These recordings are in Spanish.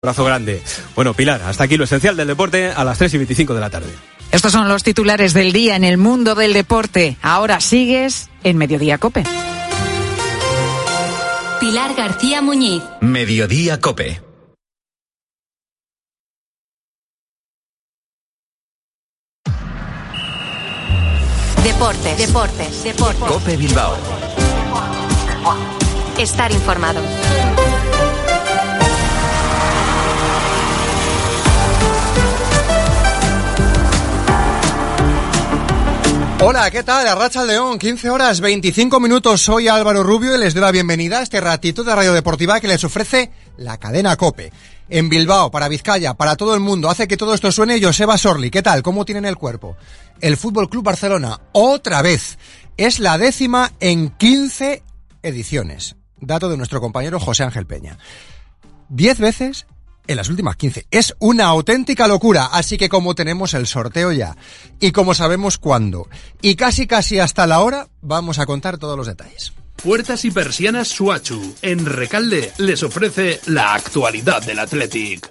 Abrazo grande. Bueno, Pilar, hasta aquí lo esencial del deporte a las 3 y 25 de la tarde. Estos son los titulares del día en el mundo del deporte. Ahora sigues en Mediodía Cope. Pilar García Muñiz. Mediodía Cope. Deportes, deportes, deportes. Cope Bilbao. Estar informado. Hola, ¿qué tal? Arracha León, 15 horas 25 minutos. Soy Álvaro Rubio y les doy la bienvenida a este ratito de Radio Deportiva que les ofrece la cadena Cope. En Bilbao, para Vizcaya, para todo el mundo. Hace que todo esto suene Joseba Sorli. ¿Qué tal? ¿Cómo tienen el cuerpo? El Fútbol Club Barcelona, otra vez. Es la décima en 15 ediciones. Dato de nuestro compañero José Ángel Peña. Diez veces en las últimas 15. Es una auténtica locura, así que como tenemos el sorteo ya y como sabemos cuándo y casi casi hasta la hora, vamos a contar todos los detalles. Puertas y persianas Suachu, en Recalde, les ofrece la actualidad del Athletic.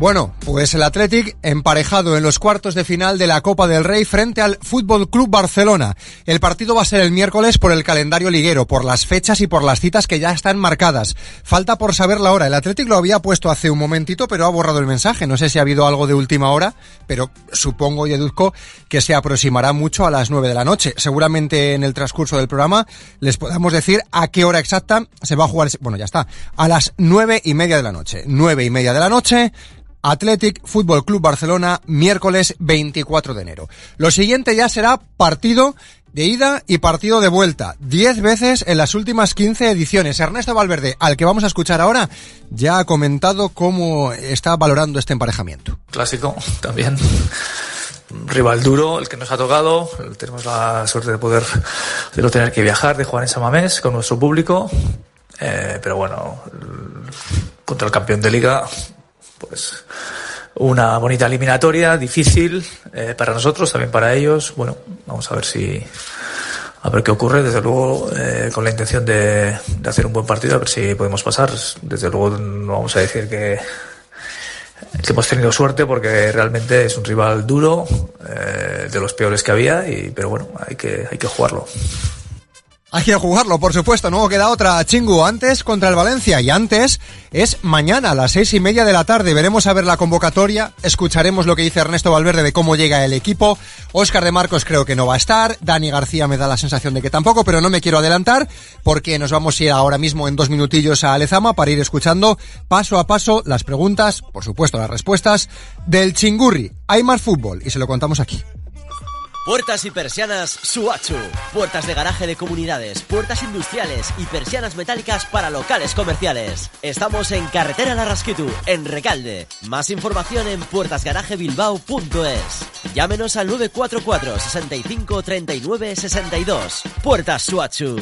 Bueno, pues el Athletic emparejado en los cuartos de final de la Copa del Rey frente al Fútbol Club Barcelona. El partido va a ser el miércoles por el calendario liguero, por las fechas y por las citas que ya están marcadas. Falta por saber la hora. El Athletic lo había puesto hace un momentito, pero ha borrado el mensaje. No sé si ha habido algo de última hora, pero supongo y deduzco que se aproximará mucho a las nueve de la noche. Seguramente en el transcurso del programa les podamos decir a qué hora exacta se va a jugar. Bueno, ya está. A las nueve y media de la noche. Nueve y media de la noche. Athletic Fútbol Club Barcelona, miércoles 24 de enero. Lo siguiente ya será partido de ida y partido de vuelta. Diez veces en las últimas 15 ediciones. Ernesto Valverde, al que vamos a escuchar ahora, ya ha comentado cómo está valorando este emparejamiento. Clásico, también. Rival duro, el que nos ha tocado. Tenemos la suerte de poder, de no tener que viajar, de jugar en Samamés con nuestro público. Eh, pero bueno, contra el campeón de liga, pues una bonita eliminatoria, difícil eh, para nosotros, también para ellos. Bueno, vamos a ver si a ver qué ocurre. Desde luego, eh, con la intención de, de, hacer un buen partido, a ver si podemos pasar. Desde luego, no vamos a decir que, hemos tenido suerte, porque realmente es un rival duro, eh, de los peores que había. Y, pero bueno, hay que, hay que jugarlo. Hay que jugarlo, por supuesto, no queda otra. Chingu, antes contra el Valencia y antes es mañana a las seis y media de la tarde. Veremos a ver la convocatoria, escucharemos lo que dice Ernesto Valverde de cómo llega el equipo. Óscar de Marcos creo que no va a estar. Dani García me da la sensación de que tampoco, pero no me quiero adelantar porque nos vamos a ir ahora mismo en dos minutillos a Alezama para ir escuchando paso a paso las preguntas, por supuesto las respuestas, del Chingurri. Hay más fútbol y se lo contamos aquí. Puertas y persianas Suachu. Puertas de garaje de comunidades, puertas industriales y persianas metálicas para locales comerciales. Estamos en Carretera Larrasquitu, en Recalde. Más información en puertasgarajebilbao.es. Llámenos al 944 65 39 62. Puertas Suachu.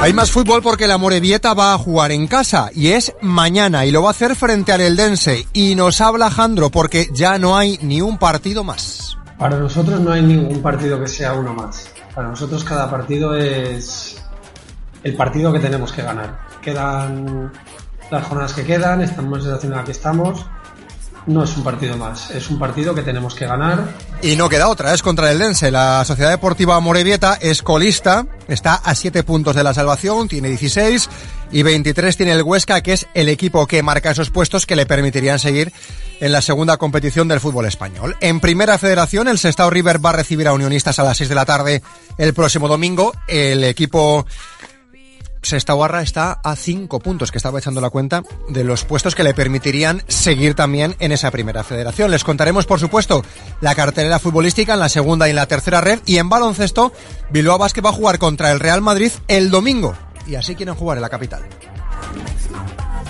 Hay más fútbol porque la Morevieta va a jugar en casa y es mañana y lo va a hacer frente al Eldense. Y nos habla Jandro porque ya no hay ni un partido más. Para nosotros no hay ningún partido que sea uno más. Para nosotros cada partido es el partido que tenemos que ganar. Quedan las jornadas que quedan, estamos en la situación en la que estamos. No es un partido más, es un partido que tenemos que ganar. Y no queda otra, es contra el Dense. La Sociedad Deportiva Morevieta es colista, está a 7 puntos de la salvación, tiene 16 y 23 tiene el Huesca, que es el equipo que marca esos puestos que le permitirían seguir en la segunda competición del fútbol español. En primera federación, el Sestao River va a recibir a Unionistas a las 6 de la tarde el próximo domingo. El equipo Sestauarra está a 5 puntos, que estaba echando la cuenta de los puestos que le permitirían seguir también en esa primera federación. Les contaremos, por supuesto, la cartelera futbolística en la segunda y en la tercera red. Y en baloncesto, Bilbao Basket va a jugar contra el Real Madrid el domingo. Y así quieren jugar en la capital.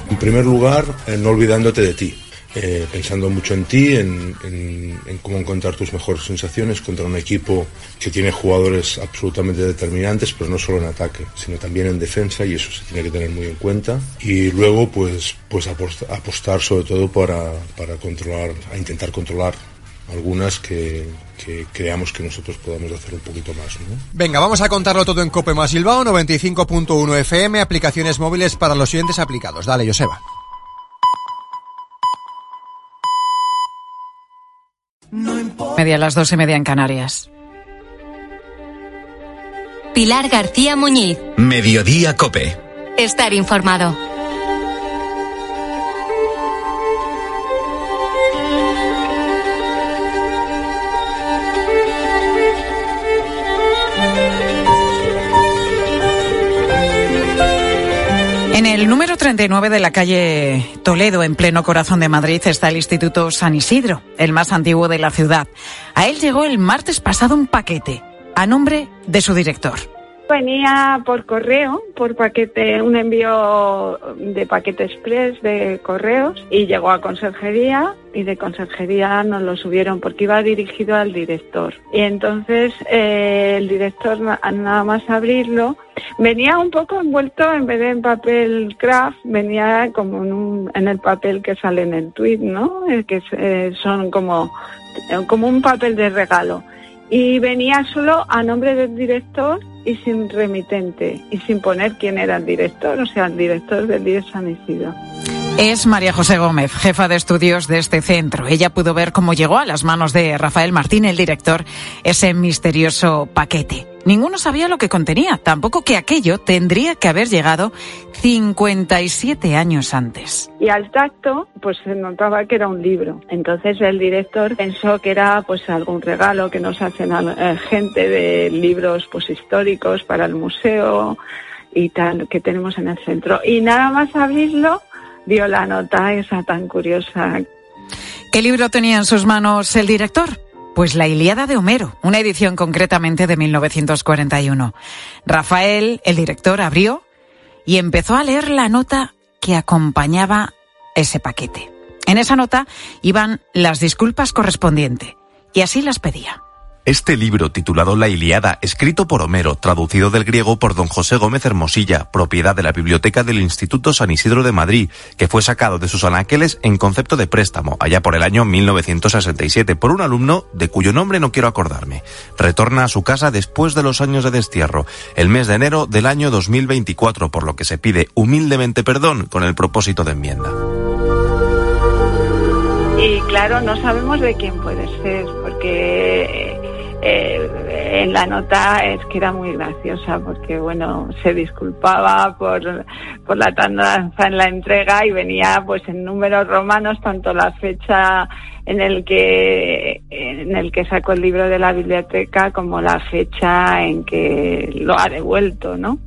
En primer lugar, eh, no olvidándote de ti. Eh, pensando mucho en ti, en, en, en, cómo encontrar tus mejores sensaciones contra un equipo que tiene jugadores absolutamente determinantes, pero no solo en ataque, sino también en defensa y eso se tiene que tener muy en cuenta. Y luego, pues, pues apostar, apostar sobre todo para, para controlar, a intentar controlar algunas que, que creamos que nosotros podamos hacer un poquito más. ¿no? Venga, vamos a contarlo todo en Cope más Bilbao, 95.1 FM, aplicaciones móviles para los siguientes aplicados. Dale, Joseba. Media a las dos y media en Canarias. Pilar García Muñiz. Mediodía Cope. Estar informado. El número 39 de la calle Toledo, en pleno corazón de Madrid, está el Instituto San Isidro, el más antiguo de la ciudad. A él llegó el martes pasado un paquete, a nombre de su director. Venía por correo, por paquete, un envío de paquete express de correos y llegó a conserjería y de conserjería nos lo subieron porque iba dirigido al director. Y entonces eh, el director na- nada más abrirlo venía un poco envuelto en vez de en papel craft, venía como en, un- en el papel que sale en el tweet, ¿no? Eh, que eh, son como, como un papel de regalo y venía solo a nombre del director y sin remitente y sin poner quién era el director, o sea, el director del IES San Isidro. Es María José Gómez, jefa de estudios de este centro. Ella pudo ver cómo llegó a las manos de Rafael Martín, el director, ese misterioso paquete. Ninguno sabía lo que contenía, tampoco que aquello tendría que haber llegado 57 años antes. Y al tacto, pues se notaba que era un libro. Entonces el director pensó que era pues algún regalo que nos hacen a eh, gente de libros pues históricos para el museo y tal que tenemos en el centro. Y nada más abrirlo, vio la nota esa tan curiosa ¿Qué libro tenía en sus manos el director? Pues la Ilíada de Homero, una edición concretamente de 1941. Rafael, el director, abrió y empezó a leer la nota que acompañaba ese paquete. En esa nota iban las disculpas correspondientes y así las pedía. Este libro, titulado La Iliada, escrito por Homero, traducido del griego por don José Gómez Hermosilla, propiedad de la Biblioteca del Instituto San Isidro de Madrid, que fue sacado de sus anaqueles en concepto de préstamo, allá por el año 1967, por un alumno de cuyo nombre no quiero acordarme. Retorna a su casa después de los años de destierro, el mes de enero del año 2024, por lo que se pide humildemente perdón con el propósito de enmienda. Y claro, no sabemos de quién puede ser, porque eh, en la nota es que era muy graciosa, porque bueno, se disculpaba por, por la tardanza en la entrega y venía pues en números romanos tanto la fecha en el que en el que sacó el libro de la biblioteca como la fecha en que lo ha devuelto, ¿no?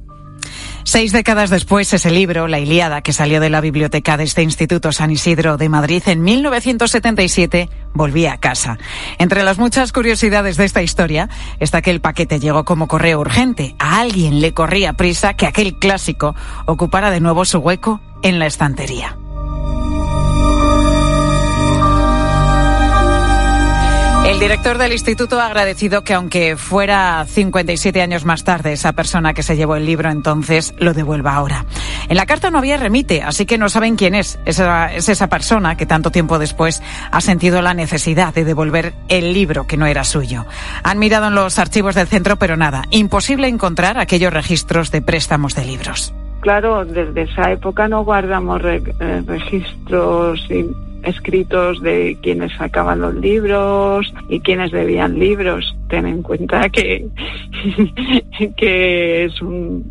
Seis décadas después, ese libro, La Ilíada, que salió de la biblioteca de este Instituto San Isidro de Madrid en 1977, volvía a casa. Entre las muchas curiosidades de esta historia está que el paquete llegó como correo urgente. A alguien le corría prisa que aquel clásico ocupara de nuevo su hueco en la estantería. El director del instituto ha agradecido que aunque fuera 57 años más tarde, esa persona que se llevó el libro entonces lo devuelva ahora. En la carta no había remite, así que no saben quién es. Esa, es esa persona que tanto tiempo después ha sentido la necesidad de devolver el libro que no era suyo. Han mirado en los archivos del centro, pero nada, imposible encontrar aquellos registros de préstamos de libros. Claro, desde esa época no guardamos eh, registros escritos de quienes sacaban los libros y quienes debían libros. Ten en cuenta que, que es un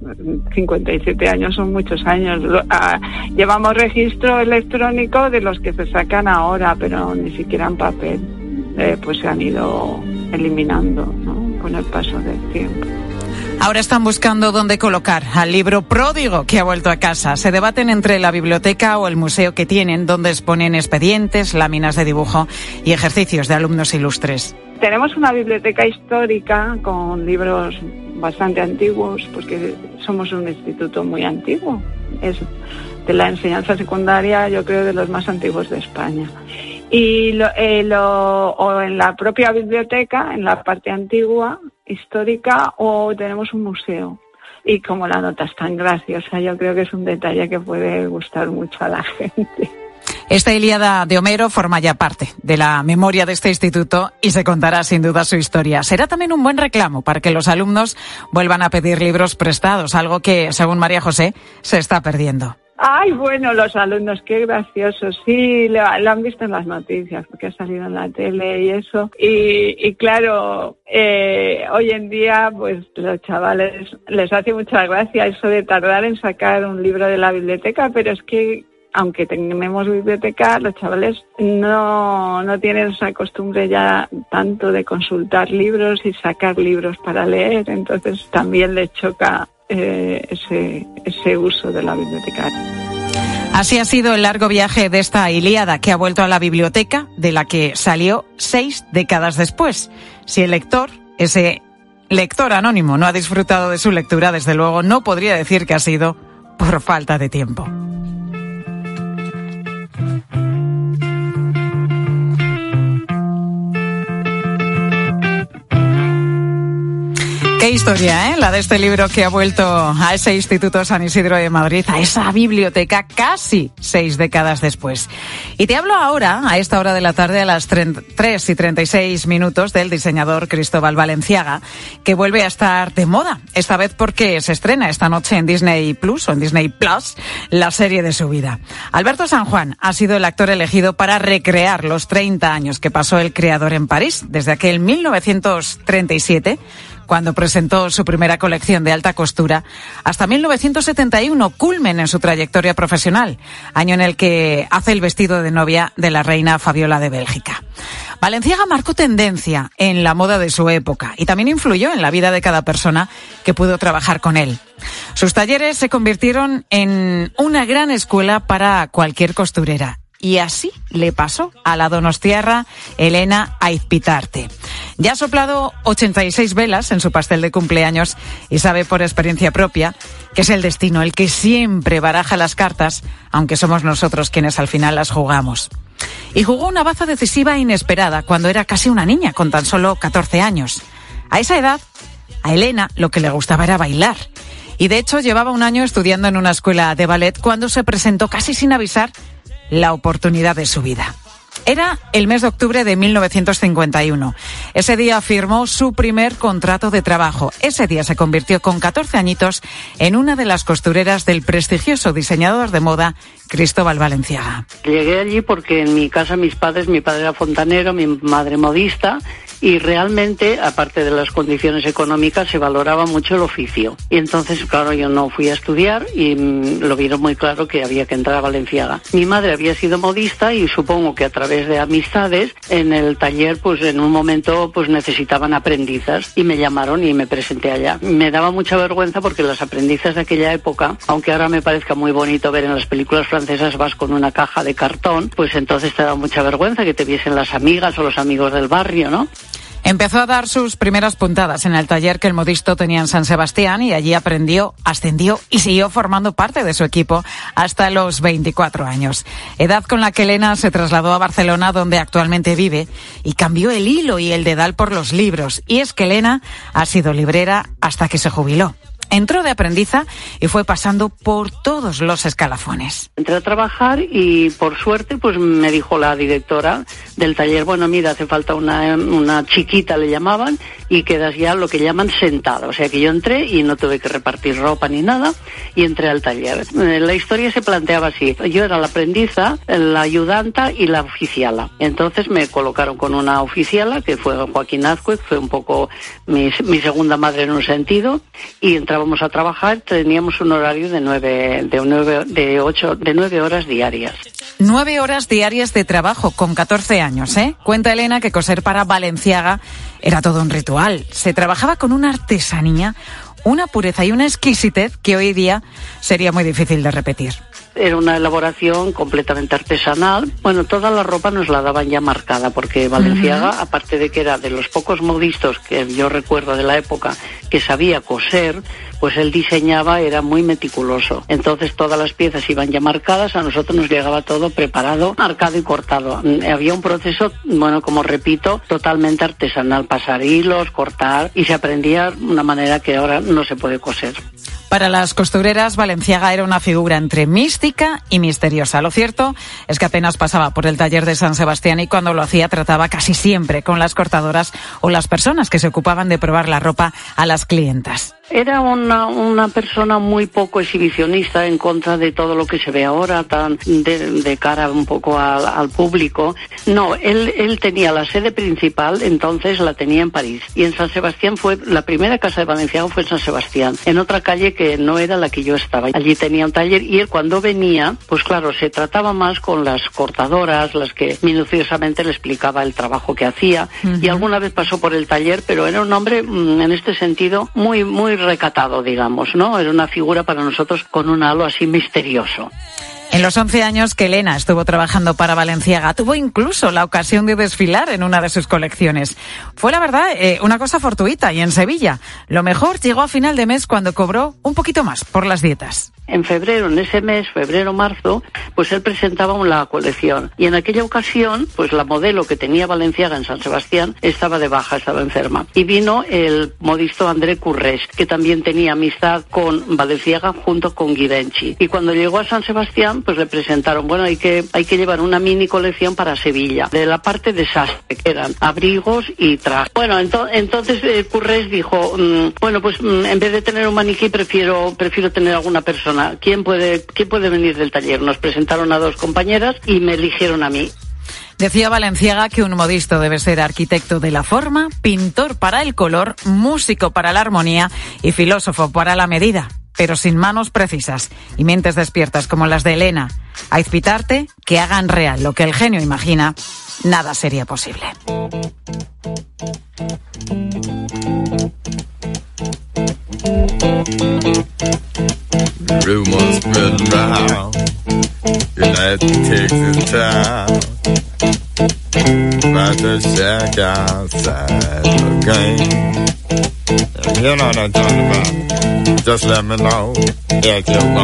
57 años son muchos años. Ah, llevamos registro electrónico de los que se sacan ahora, pero ni siquiera en papel. Eh, pues se han ido eliminando ¿no? con el paso del tiempo. Ahora están buscando dónde colocar al libro pródigo que ha vuelto a casa. Se debaten entre la biblioteca o el museo que tienen, donde exponen expedientes, láminas de dibujo y ejercicios de alumnos ilustres. Tenemos una biblioteca histórica con libros bastante antiguos, porque somos un instituto muy antiguo. Es de la enseñanza secundaria, yo creo, de los más antiguos de España. Y lo, eh, o en la propia biblioteca, en la parte antigua, histórica, o tenemos un museo. Y como la nota es tan graciosa, yo creo que es un detalle que puede gustar mucho a la gente. Esta Ilíada de Homero forma ya parte de la memoria de este instituto y se contará sin duda su historia. Será también un buen reclamo para que los alumnos vuelvan a pedir libros prestados, algo que, según María José, se está perdiendo. Ay, bueno, los alumnos, qué graciosos. Sí, lo, han visto en las noticias, porque ha salido en la tele y eso. Y, claro, eh, hoy en día, pues los chavales les hace mucha gracia eso de tardar en sacar un libro de la biblioteca, pero es que aunque tenemos biblioteca, los chavales no, no tienen esa costumbre ya tanto de consultar libros y sacar libros para leer, entonces también les choca eh, ese, uso de la biblioteca. Así ha sido el largo viaje de esta Ilíada que ha vuelto a la biblioteca, de la que salió seis décadas después. Si el lector, ese lector anónimo, no ha disfrutado de su lectura, desde luego no podría decir que ha sido por falta de tiempo. Historia, ¿eh? La de este libro que ha vuelto a ese Instituto San Isidro de Madrid, a esa biblioteca casi seis décadas después. Y te hablo ahora, a esta hora de la tarde, a las 3 y 36 minutos, del diseñador Cristóbal Valenciaga, que vuelve a estar de moda. Esta vez porque se estrena esta noche en Disney Plus o en Disney Plus la serie de su vida. Alberto San Juan ha sido el actor elegido para recrear los 30 años que pasó el creador en París, desde aquel 1937 cuando presentó su primera colección de alta costura, hasta 1971, culmen en su trayectoria profesional, año en el que hace el vestido de novia de la reina Fabiola de Bélgica. Valenciaga marcó tendencia en la moda de su época y también influyó en la vida de cada persona que pudo trabajar con él. Sus talleres se convirtieron en una gran escuela para cualquier costurera y así le pasó a la donostiarra Elena Aizpitarte. Ya ha soplado 86 velas en su pastel de cumpleaños y sabe por experiencia propia que es el destino el que siempre baraja las cartas, aunque somos nosotros quienes al final las jugamos. Y jugó una baza decisiva e inesperada cuando era casi una niña, con tan solo 14 años. A esa edad, a Elena lo que le gustaba era bailar. Y de hecho llevaba un año estudiando en una escuela de ballet cuando se presentó casi sin avisar la oportunidad de su vida. Era el mes de octubre de 1951. Ese día firmó su primer contrato de trabajo. Ese día se convirtió con 14 añitos en una de las costureras del prestigioso diseñador de moda Cristóbal Valenciaga. Llegué allí porque en mi casa mis padres, mi padre era fontanero, mi madre modista y realmente, aparte de las condiciones económicas, se valoraba mucho el oficio. Y entonces, claro, yo no fui a estudiar y mm, lo vieron muy claro que había que entrar a Valenciaga. Mi madre había sido modista y supongo que a través de amistades en el taller, pues en un momento, pues necesitaban aprendizas y me llamaron y me presenté allá. Me daba mucha vergüenza porque las aprendizas de aquella época, aunque ahora me parezca muy bonito ver en las películas francesas vas con una caja de cartón, pues entonces te da mucha vergüenza que te viesen las amigas o los amigos del barrio, ¿no? Empezó a dar sus primeras puntadas en el taller que el modisto tenía en San Sebastián y allí aprendió, ascendió y siguió formando parte de su equipo hasta los 24 años. Edad con la que Elena se trasladó a Barcelona donde actualmente vive y cambió el hilo y el dedal por los libros. Y es que Elena ha sido librera hasta que se jubiló. Entró de aprendiza y fue pasando por todos los escalafones. Entré a trabajar y por suerte pues me dijo la directora del taller, bueno mira, hace falta una, una chiquita le llamaban y quedas ya lo que llaman sentada. O sea que yo entré y no tuve que repartir ropa ni nada y entré al taller. Eh, la historia se planteaba así. Yo era la aprendiza, la ayudanta y la oficiala. Entonces me colocaron con una oficiala que fue Joaquín Azcue, fue un poco mi, mi segunda madre en un sentido y entraba vamos a trabajar, teníamos un horario de nueve, de nueve, de ocho, de nueve horas diarias. Nueve horas diarias de trabajo con 14 años, ¿eh? Cuenta Elena que coser para Valenciaga era todo un ritual. Se trabajaba con una artesanía, una pureza y una exquisitez que hoy día sería muy difícil de repetir. Era una elaboración completamente artesanal. Bueno, toda la ropa nos la daban ya marcada, porque Valenciaga, aparte de que era de los pocos modistos que yo recuerdo de la época que sabía coser, pues él diseñaba, era muy meticuloso. Entonces todas las piezas iban ya marcadas, a nosotros nos llegaba todo preparado, marcado y cortado. Mm, había un proceso, bueno, como repito, totalmente artesanal, pasar hilos, cortar, y se aprendía de una manera que ahora no se puede coser. Para las costureras, Valenciaga era una figura entre mística y misteriosa. Lo cierto es que apenas pasaba por el taller de San Sebastián y cuando lo hacía trataba casi siempre con las cortadoras o las personas que se ocupaban de probar la ropa a las clientas. Era una, una persona muy poco exhibicionista en contra de todo lo que se ve ahora, tan de, cara un poco al, al, público. No, él, él tenía la sede principal, entonces la tenía en París. Y en San Sebastián fue, la primera casa de Valenciaga fue en San Sebastián, en otra calle no era la que yo estaba. Allí tenía un taller y él cuando venía, pues claro, se trataba más con las cortadoras, las que minuciosamente le explicaba el trabajo que hacía. Uh -huh. Y alguna vez pasó por el taller, pero era un hombre, mm, en este sentido, muy, muy recatado, digamos, ¿no? Era una figura para nosotros con un halo así misterioso. En los 11 años que Elena estuvo trabajando para Valenciaga, tuvo incluso la ocasión de desfilar en una de sus colecciones. Fue, la verdad, eh, una cosa fortuita y en Sevilla. Lo mejor llegó a final de mes cuando cobró un poquito más por las dietas en febrero, en ese mes, febrero-marzo, pues él presentaba la colección. Y en aquella ocasión, pues la modelo que tenía Valenciaga en San Sebastián estaba de baja, estaba enferma. Y vino el modisto André Currés, que también tenía amistad con Valenciaga junto con Givenchy. Y cuando llegó a San Sebastián, pues le presentaron, bueno, hay que, hay que llevar una mini colección para Sevilla, de la parte de sastre, que eran abrigos y trajes. Bueno, ento entonces eh, Currés dijo, mmm, bueno, pues mmm, en vez de tener un maniquí, prefiero, prefiero tener alguna persona ¿Quién puede, ¿Quién puede venir del taller? Nos presentaron a dos compañeras y me eligieron a mí. Decía Valenciaga que un modisto debe ser arquitecto de la forma, pintor para el color, músico para la armonía y filósofo para la medida, pero sin manos precisas y mentes despiertas como las de Elena. A Izpitarte, que hagan real lo que el genio imagina, nada sería posible.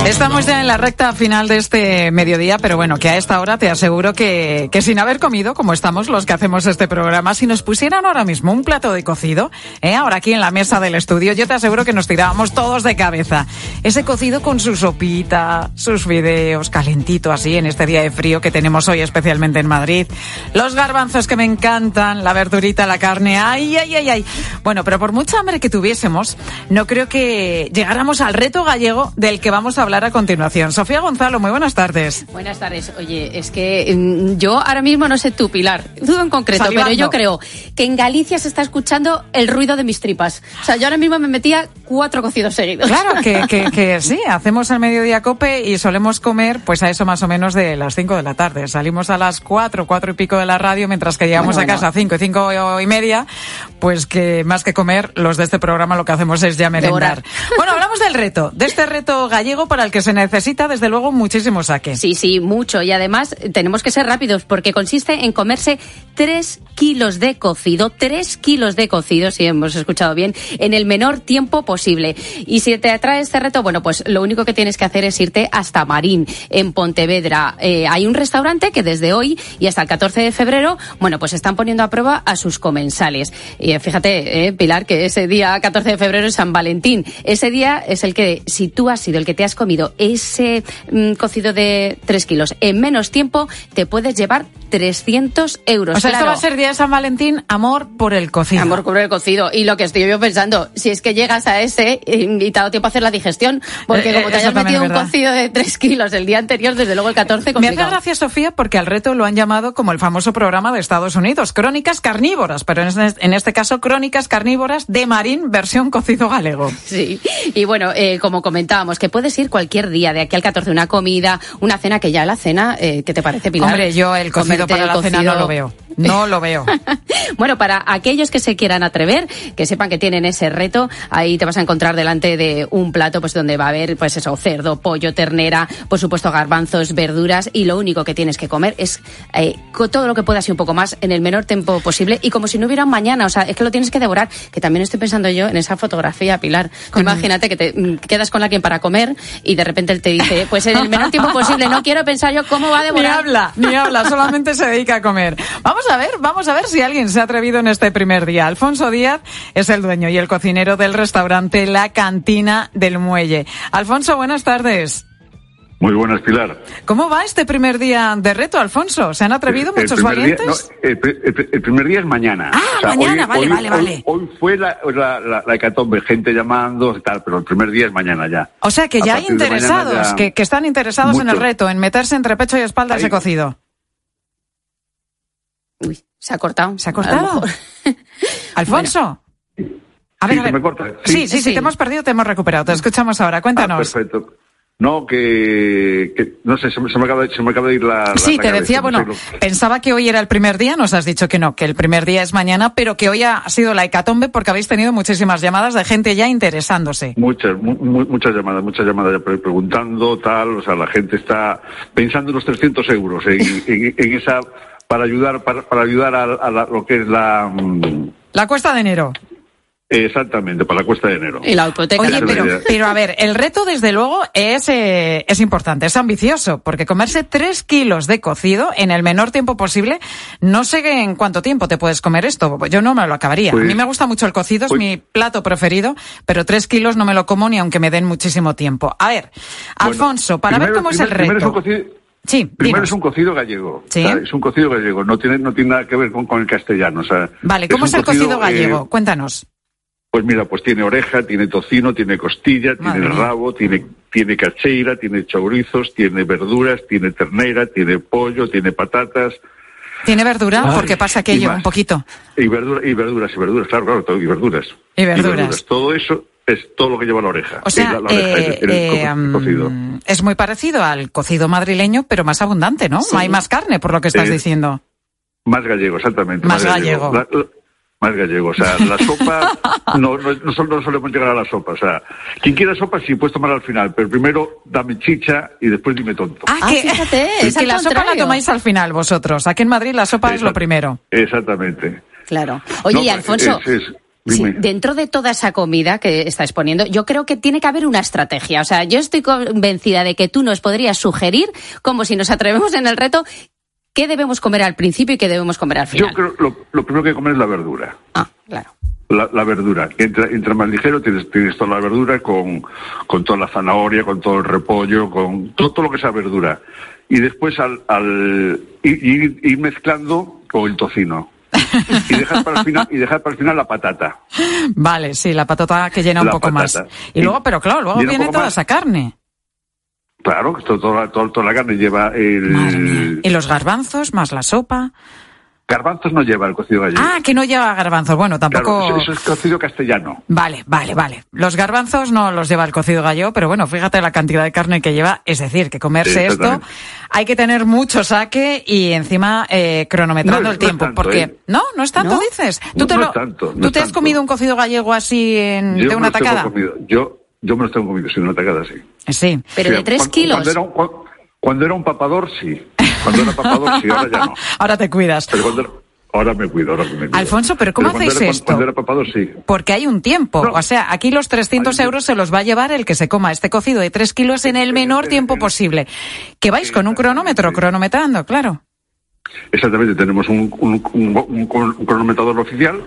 Estamos ya en la recta final de este mediodía, pero bueno, que a esta hora te aseguro que, que sin haber comido, como estamos los que hacemos este programa, si nos pusieran ahora mismo un plato de cocido, ¿eh? ahora aquí en la mesa del estudio, yo te aseguro que nos tirábamos todos de cabeza. Ese cocido con su sopita, sus videos, calentito así en este día de frío que tenemos hoy especialmente en Madrid. Los garbanzos que me encantan, la verdurita, la carne, ay, ay, ay, ay. Bueno, pero por mucha hambre que tuviésemos, no creo que llegáramos al reto gallego del que vamos a hablar a continuación. Sofía Gonzalo, muy buenas tardes. Buenas tardes. Oye, es que mm, yo ahora mismo no sé tú, Pilar, tú en concreto, Salivando. pero yo creo que en Galicia se está escuchando el ruido de mis tripas. O sea, yo ahora mismo me metía cuatro cocidos seguidos. Claro, que, que, que sí, hacemos el mediodía cope y solemos comer pues a eso más o menos de las 5 de la tarde. Salimos a las 4, 4 y pico de la radio, mientras que llegamos Bueno, a casa a 5 y 5 y media, pues que más que comer, los de este programa lo que hacemos es ya merendar. Bueno, hablamos del reto, de este reto gallego para el que se necesita desde luego muchísimo saque. Sí, sí, mucho. Y además tenemos que ser rápidos porque consiste en comerse tres kilos de cocido, tres kilos de cocido, si hemos escuchado bien, en el menor tiempo posible. Y si te atrae este reto, bueno, pues lo único que tienes que hacer es irte hasta Marín, en Pontevedra. Eh, hay un restaurante que desde hoy y hasta el 14 de febrero, bueno, pues están poniendo a prueba a sus comensales. Y eh, fíjate, eh, Pilar, que ese día 14 de febrero es San Valentín. Ese día es el que, si tú has sido el que te has comido ese mm, cocido de tres kilos en menos tiempo, te puepuedes llevar 300 euros. O sea, esto Claro. va a ser día de San Valentín, amor por el cocido. Amor por el cocido. Y lo que estoy yo pensando, si es que llegas a ese eh, y te ha dado tiempo a hacer la digestión, porque Eh, como eh, te hayas metido un cocido de 3 kilos el día anterior, desde luego el 14 Me hace complicado. gracia, Sofía, porque al reto lo han llamado como el famoso programa de Estados Unidos, Crónicas Carnívoras, pero en este, en este caso Crónicas Carnívoras de Marín, versión cocido galego. Sí, y bueno, eh, como comentábamos, que puedes ir cualquier día, de aquí al 14, una comida, una cena, que ya la cena, eh, ¿qué te parece, Pilar? Hombre, yo el cocido Comerte para el la cena no lo veo. No lo veo. Bueno, para aquellos que se quieran atrever, que sepan que tienen ese reto, ahí te vas a encontrar delante de un plato pues donde va a haber pues eso, cerdo, pollo, ternera, por supuesto garbanzos, verduras y lo único que tienes que comer es eh, todo lo que puedas y un poco más en el menor tiempo posible y como si no hubiera un mañana, o sea, es que lo tienes que devorar, que también estoy pensando yo en esa fotografía, Pilar. Imagínate que te mm, quedas con alguien para comer y de repente él te dice, pues en el menor tiempo posible, no quiero pensar yo cómo va a Ni devorar. habla, ni habla, solamente se dedica a comer. Vamos Vamos a ver, vamos a ver si alguien se ha atrevido en este primer día. Alfonso Díaz es el dueño y el cocinero del restaurante La Cantina del Muelle. Alfonso, buenas tardes. Muy buenas, Pilar. ¿Cómo va este primer día de reto, Alfonso? ¿Se han atrevido El muchos día- valientes? no, el, pri- el pri- el primer día es mañana. Ah, mañana, vale, vale, hoy- vale. Hoy fue la, la, la, la hecatombe, gente llamando y tal, pero el primer día es mañana ya. O sea que ya hay interesados, ya- que, que están interesados en el reto, en meterse entre pecho y espalda ese cocido. Se ha cortado. ¿Se ha cortado? Alfonso. A ver, Sí, a se ver. me corta. Sí, sí, sí, te hemos perdido, te hemos recuperado. Te escuchamos ahora, Ah, cuéntanos. perfecto. No, que, que- no sé, se me, se me acaba, de- se me acaba de ir la. la- Sí, la te cabeza, decía, no bueno, lo- pensaba que hoy era el primer día, nos has dicho que no, que el primer día es mañana, pero que hoy ha sido la hecatombe porque habéis tenido muchísimas llamadas de gente ya interesándose. Muchas, mu- mu- muchas llamadas, muchas llamadas ya pre- preguntando, tal, o sea, la gente está pensando en los 300 euros, en, en- en esa, para ayudar, para, para ayudar a, a la- lo que es la, mm, La cuesta de enero. exactamente, para la cuesta de enero. Y la hipoteca. Oye, pero, pero a ver, el reto desde luego es, eh, es importante, es ambicioso, porque comerse tres kilos de cocido en el menor tiempo posible, no sé en cuánto tiempo te puedes comer esto, yo no me lo acabaría. Pues- a mí me gusta mucho el cocido, es pues- mi plato preferido, pero tres kilos no me lo como ni aunque me den muchísimo tiempo. A ver, Alfonso, para ver Primero- cómo es el reto. Es cocido- Sí, Primero dinos. es un cocido gallego. Sí. o sea, es un cocido gallego, no tiene, no tiene nada que ver con, con el castellano. O sea, Vale, ¿cómo es, un el cocido, eh, gallego? Cuéntanos. Pues mira, pues tiene oreja, tiene tocino, tiene costilla, Madre tiene mía. rabo, tiene, tiene cacheira, tiene chourizos, tiene verduras, tiene ternera, tiene pollo, tiene patatas ¿Tiene verdura? Ay, Porque pasa y aquello, un poquito. y, verdura, y verduras, y verduras, claro, claro, todo, y verduras. Y verduras. Todo eso es todo lo que lleva la oreja. O sea, la, la oreja eh, en el- en el co- cocido. es muy parecido al cocido madrileño, pero más abundante, ¿no? Hay más carne, por lo que estás Eh, diciendo. Más gallego, exactamente. Más gallego. La- la- más gallego. O sea, la sopa, no, no, no, sol- no solemos llegar a la sopa. O sea, quien quiera sopa sí puedes tomar al final, pero primero dame chicha y después dime tonto. Ah, que, es que al la sopa la tomáis al final vosotros. Aquí en Madrid la sopa es lo primero. Exactamente. Claro. Oye, No, y Alfonso, es- es- sí, dentro de toda esa comida que estáis poniendo, yo creo que tiene que haber una estrategia. O sea, yo estoy convencida de que tú nos podrías sugerir, como si nos atrevemos en el reto, qué debemos comer al principio y qué debemos comer al Yo final. creo lo, lo primero que comer es la verdura. Ah, claro. La, la verdura. Entra, entra más ligero, tienes, tienes toda la verdura con, con toda la zanahoria, con todo el repollo, con todo, todo lo que sea verdura. Y después al, al ir, ir- ir mezclando con el tocino. Y dejar para el final, y dejar para el final la patata. Vale, sí, la patata que llena un poco patata. más. Y luego, pero claro, luego Llena viene toda más. esa carne. Claro, toda, toda, toda la carne lleva el... Y los garbanzos, más la sopa. Garbanzos no lleva el cocido gallego. Ah, que no lleva garbanzos. Bueno, tampoco... Claro, eso, eso es cocido castellano. Vale, vale, vale. Los garbanzos no los lleva el cocido gallo, pero bueno, fíjate la cantidad de carne que lleva. Es decir, que comerse esto hay que tener mucho saque y encima eh, cronometrando No, el no tiempo. tanto, porque ¿eh? no, no es tanto, No. dices. No, ¿Tú, te no lo- es tanto, no ¿tú te has comido un cocido gallego así en, Yo de una tacada? comido. Yo, yo me los tengo comido sin una tacada, sí. Sí. Pero de tres cuando, kilos. Cuando era, un, cu- cuando era un papador, sí. Cuando era papador, sí, ahora ya no. Ahora te cuidas. Pero cuando era- ahora me cuido, ahora me cuido. Alfonso, ¿pero cómo hacéis era- esto? Cuando era papador, sí. Porque hay un tiempo. O sea, aquí los 300 euros se los va a llevar el que se coma este cocido de 3 kilos en el menor tiempo posible. Que vais con un cronómetro, cronometrando, claro. Exactamente, tenemos un, un, un- un- un cronometrador oficial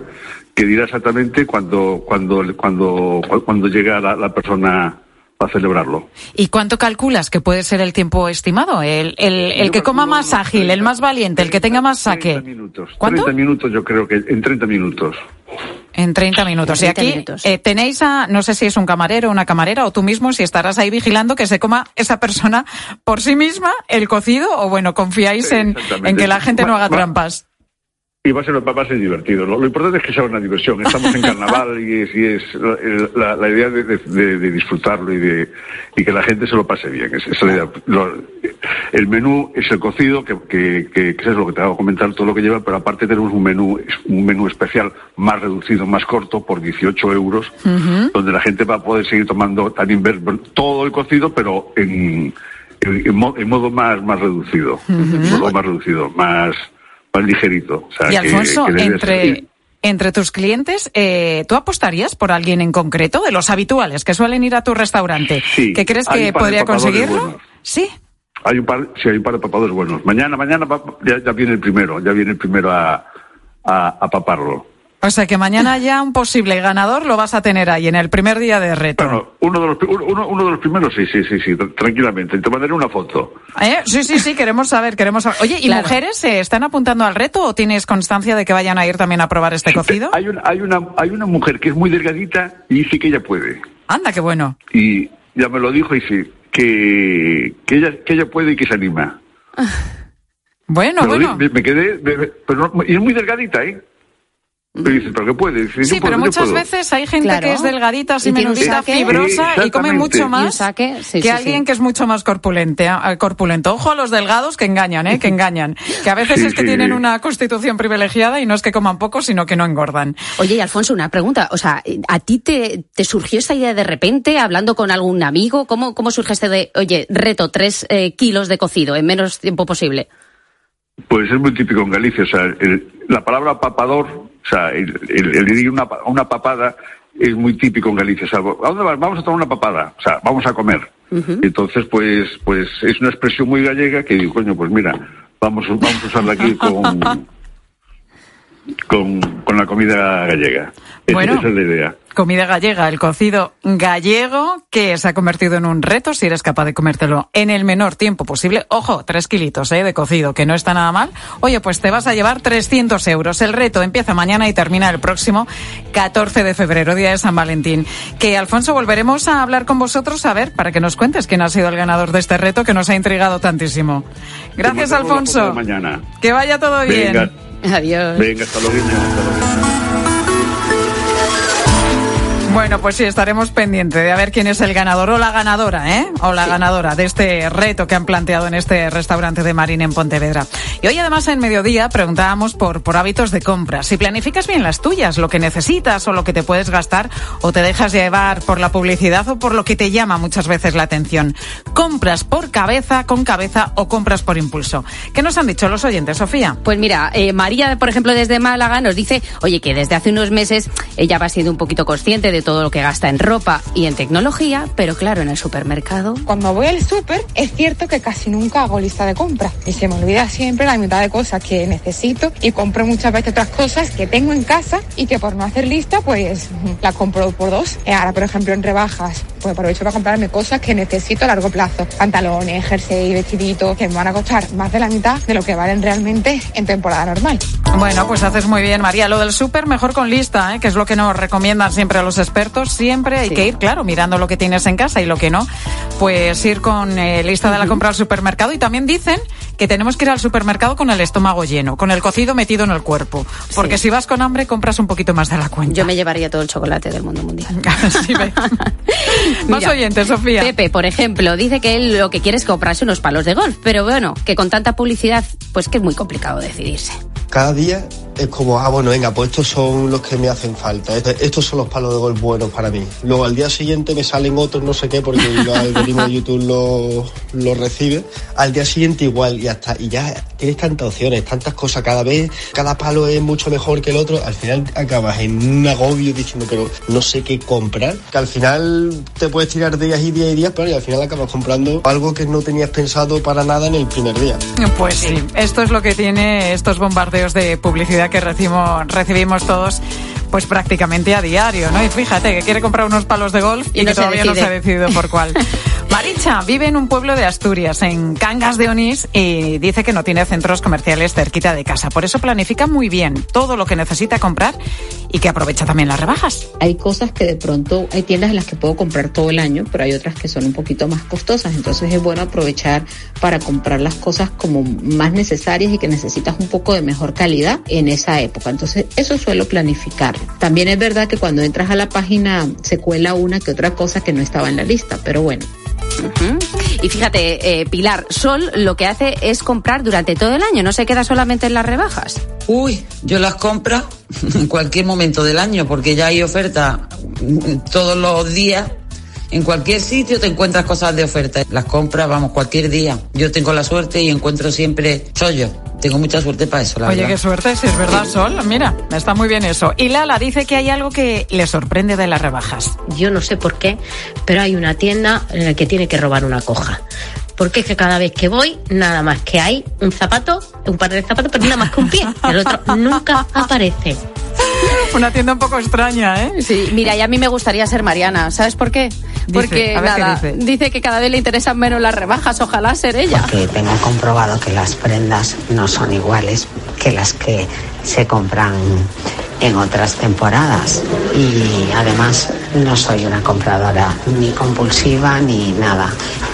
que dirá exactamente cuando, cuando, cuando, cuando llega la, la persona a celebrarlo. ¿Y cuánto calculas que puede ser el tiempo estimado? El, el, el que coma más ágil, el más valiente, el que tenga más saque. ¿Cuánto? 30 minutos, yo creo que en 30 minutos. En 30 minutos. En y 30 aquí minutos. eh, tenéis a, no sé si es un camarero o una camarera, o tú mismo, si estarás ahí vigilando que se coma esa persona por sí misma el cocido, o bueno, confiáis en, en que la gente no haga va- trampas. Y va a ser, va a ser divertido. Lo, lo importante es que sea una diversión. Estamos en carnaval y es, y es la, la- idea de, de- de- disfrutarlo y de y que la gente se lo pase bien. Es, es la idea. Lo- el menú es el cocido, que, que, que- que es lo que te hago comentar, todo lo que lleva, pero aparte tenemos un menú, un menú especial más reducido, más corto, por 18 euros, donde la gente va a poder seguir tomando también ver todo el cocido, pero en, en, en mo- en modo más, más reducido. En modo más reducido, más, más ligerito. O sea, Y Alfonso, que entre, entre tus clientes, eh, ¿tú apostarías por alguien en concreto de los habituales que suelen ir a tu restaurante? Sí, ¿Que crees que podría conseguirlo? buenos. Sí. Hay un par, sí, hay un par de papados buenos. Mañana, mañana ya, ya viene el primero, ya viene el primero a, a, a paparlo. O sea que mañana ya un posible ganador lo vas a tener ahí en el primer día de reto. Bueno, uno de los, uno, uno de los primeros, sí, sí, sí, sí, tr- tranquilamente. Te mandaré una foto. ¿Eh? Sí, sí, sí, queremos saber, queremos saber. Oye, ¿y Claro. mujeres se están apuntando al reto o tienes constancia de que vayan a ir también a probar este cocido? Hay una, hay una, hay una mujer que es muy delgadita y dice que ella puede. Anda, qué bueno. Y ya me lo dijo y sí, que, que ella, que ella puede y que se anima. Bueno, bueno. di- me, me quedé, me- me- pero no- y es muy delgadita, ¿eh? Pero dice, ¿pero qué puede? Dice, Sí, puedo, pero muchas puedo. veces hay gente Claro. que es delgadita, así menudita, fibrosa y come mucho más saque, sí, que sí, alguien sí. que es mucho más corpulente, ah, corpulento. Ojo a los delgados que engañan, ¿eh? Que engañan. Que a veces Sí, es que sí. tienen una constitución privilegiada y no es que coman poco, sino que no engordan. Oye, y Alfonso, una pregunta. O sea, ¿a ti te, te surgió esta idea de repente hablando con algún amigo? ¿Cómo, cómo surge este de, oye, reto tres eh, kilos de cocido en menos tiempo posible? Pues es muy típico en Galicia, o sea, el- la palabra papador, o sea, el, el, el ir a una, papada es muy típico en Galicia, o sea, ¿a dónde vas? Vamos a tomar una papada, o sea, vamos a comer. Entonces, pues, pues es una expresión muy gallega que digo, coño, pues mira, vamos, vamos a usarla aquí con, con, con la comida gallega. Bueno. esa es la idea. Comida gallega, el cocido gallego, que se ha convertido en un reto si eres capaz de comértelo en el menor tiempo posible. Ojo, tres kilitos ¿eh? de cocido, que no está nada mal. Oye, pues te vas a llevar 300 euros. El reto empieza mañana y termina el próximo 14 de febrero, día de San Valentín. Que, Alfonso, volveremos a hablar con vosotros, a ver, para que nos cuentes quién ha sido el ganador de este reto que nos ha intrigado tantísimo. Gracias, Alfonso. Mañana. Que vaya todo bien. Venga, Adiós. venga, hasta luego. hasta luego. Bueno, pues sí, estaremos pendientes de a ver quién es el ganador o la ganadora, ¿eh? O la ganadora de este reto que han planteado en este restaurante de Marín en Pontevedra. Y hoy además en mediodía preguntábamos por, por hábitos de compra. Si planificas bien las tuyas, lo que necesitas o lo que te puedes gastar, o te dejas llevar por la publicidad o por lo que te llama muchas veces la atención. ¿Compras por cabeza, con cabeza o compras por impulso? ¿Qué nos han dicho los oyentes, Sofía? Pues mira, eh, María, por ejemplo, desde Málaga nos dice, oye, que desde hace unos meses ella va siendo un poquito consciente de todo lo que gasta en ropa y en tecnología, pero claro, en el supermercado. Cuando voy al súper, es cierto que casi nunca hago lista de compras y se me olvida siempre la mitad de cosas que necesito y compro muchas veces otras cosas que tengo en casa y que por no hacer lista, pues las compro por dos. Eh, Ahora, por ejemplo, en rebajas, pues aprovecho para comprarme cosas que necesito a largo plazo. Pantalones, jersey, vestiditos, que me van a costar más de la mitad de lo que valen realmente en temporada normal. Bueno, pues haces muy bien, María. Lo del súper mejor con lista, ¿eh? que es lo que nos recomiendan siempre a los expertos. Siempre hay Sí. que ir, claro, mirando lo que tienes en casa y lo que no. Pues ir con eh, lista de la compra al supermercado. Y también dicen que tenemos que ir al supermercado con el estómago lleno, con el cocido metido en el cuerpo. Porque si vas con hambre, compras un poquito más de la cuenta. Yo me llevaría todo el chocolate del mundo mundial. Sí, ve. Más oyentes, Sofía. Pepe, por ejemplo, dice que él lo que quiere es comprarse unos palos de golf, pero bueno, que con tanta publicidad, pues que es muy complicado decidirse. Cada día es como, ah, bueno, venga, pues estos son los que me hacen falta. Este- Estos son los palos de golf buenos para mí. Luego al día siguiente me salen otros, no sé qué, porque el algoritmo de YouTube lo, lo recibe. Al día siguiente igual y hasta, y ya tienes tantas opciones, tantas cosas. Cada vez, cada palo es mucho mejor que el otro. Al final acabas en un agobio diciendo, pero no sé qué comprar. Que al final te puedes tirar días y días y días, pero y al final acabas comprando algo que no tenías pensado para nada en el primer día. Pues sí, esto es lo que tiene estos bombardeos de publicidad que recibimos, recibimos todos pues prácticamente a diario, ¿no? Y fíjate que quiere comprar unos palos de golf y, Y no que todavía no se ha decidido por cuál. Maricha vive en un pueblo de Asturias, en Cangas de Onís, y dice que no tiene centros comerciales cerquita de casa. Por eso planifica muy bien todo lo que necesita comprar y que aprovecha también las rebajas. Hay cosas que de pronto hay tiendas en las que puedo comprar todo el año, pero hay otras que son un poquito más costosas. Entonces es bueno aprovechar para comprar las cosas como más necesarias y que necesitas un poco de mejor calidad en esa época. Entonces eso suelo planificar. También es verdad que cuando entras a la página se cuela una que otra cosa que no estaba en la lista, pero bueno. Y fíjate, eh, Pilar, Sol lo que hace es comprar durante todo el año, no se queda solamente en las rebajas. Uy, yo las compro en cualquier momento del año porque ya hay oferta mm, todos los días. En cualquier sitio te encuentras cosas de oferta. Las compras, vamos, cualquier día. Yo tengo la suerte y encuentro siempre chollo. Tengo mucha suerte para eso, la Oye, verdad. qué suerte, si es verdad, Sol. Mira, está muy bien eso. Y Lala dice que hay algo que le sorprende de las rebajas. Yo no sé por qué, pero hay una tienda en la que tiene que robar una coja. Porque es que cada vez que voy, nada más que hay un zapato, un par de zapatos, pero nada más que un pie. El otro nunca aparece. Una tienda un poco extraña, ¿eh? Sí, mira, y a mí me gustaría ser Mariana. ¿Sabes por qué? Porque a ver qué nada, dice. que cada vez le interesan menos las rebajas. Ojalá ser ella. que tengo comprobado que las prendas no son iguales que las que se compran en otras temporadas y además no soy una compradora ni compulsiva ni nada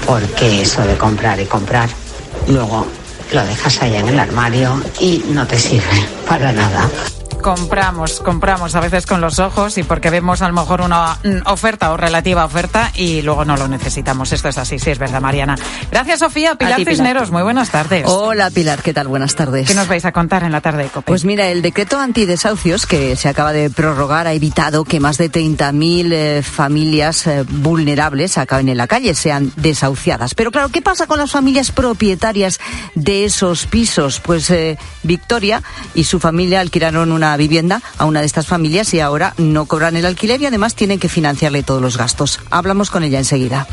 porque eso de comprar y comprar luego lo dejas allá en el armario y no te sirve para nada. Compramos, compramos a veces con los ojos y porque vemos a lo mejor una mm, oferta o relativa oferta y luego no lo necesitamos. Esto es así, sí, es verdad, Mariana. Gracias, Sofía. Pilar ti, Pilar. Cisneros, muy buenas tardes. Hola Pilar, ¿qué tal? Buenas tardes. ¿Qué nos vais a contar en la tarde de COPE? Pues mira, el decreto antidesahucios que se acaba de prorrogar ha evitado que más de 30.000 eh, familias eh, vulnerables acaben en la calle, sean desahuciadas. Pero claro, ¿qué pasa con las familias propietarias de esos pisos? Pues eh, Victoria y su familia alquilaron una vivienda a una de estas familias y ahora no cobran el alquiler y además tienen que financiarle todos los gastos. Hablamos con ella enseguida.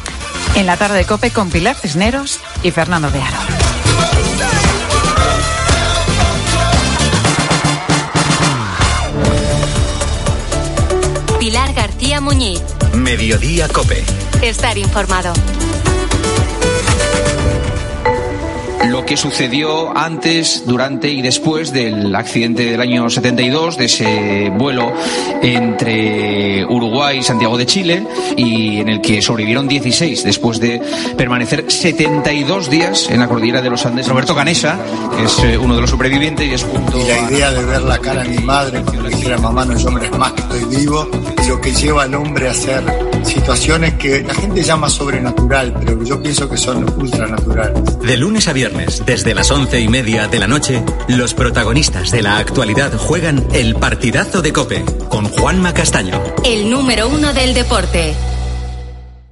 En la tarde de COPE con Pilar Cisneros y Fernando de Aro. Pilar García Muñiz. Mediodía Cope. Estar informado. Lo que sucedió antes, durante y después del accidente del año 72, de ese vuelo entre Uruguay y Santiago de Chile, y en el que sobrevivieron 16 después de permanecer 72 días en la cordillera de los Andes. Roberto Canesa, que es eh, uno de los supervivientes y es junto Y la idea de ver la cara de mi madre cuando le dijera mamá no es hombre es más que estoy vivo, es lo que lleva al hombre a hacer situaciones que la gente llama sobrenatural, pero yo pienso que son ultranaturales. De lunes a viernes, desde las once y media de la noche, los protagonistas de la actualidad juegan el partidazo de Cope con Juanma Castaño. El número uno del deporte.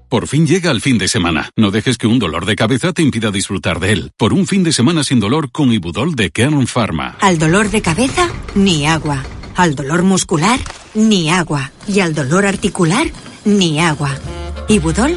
Por fin llega el fin de semana. No dejes que un dolor de cabeza te impida disfrutar de él. Por un fin de semana sin dolor con Ibudol de Kern Pharma. Al dolor de cabeza, ni agua. Al dolor muscular, ni agua. Y al dolor articular, ni agua. Ibudol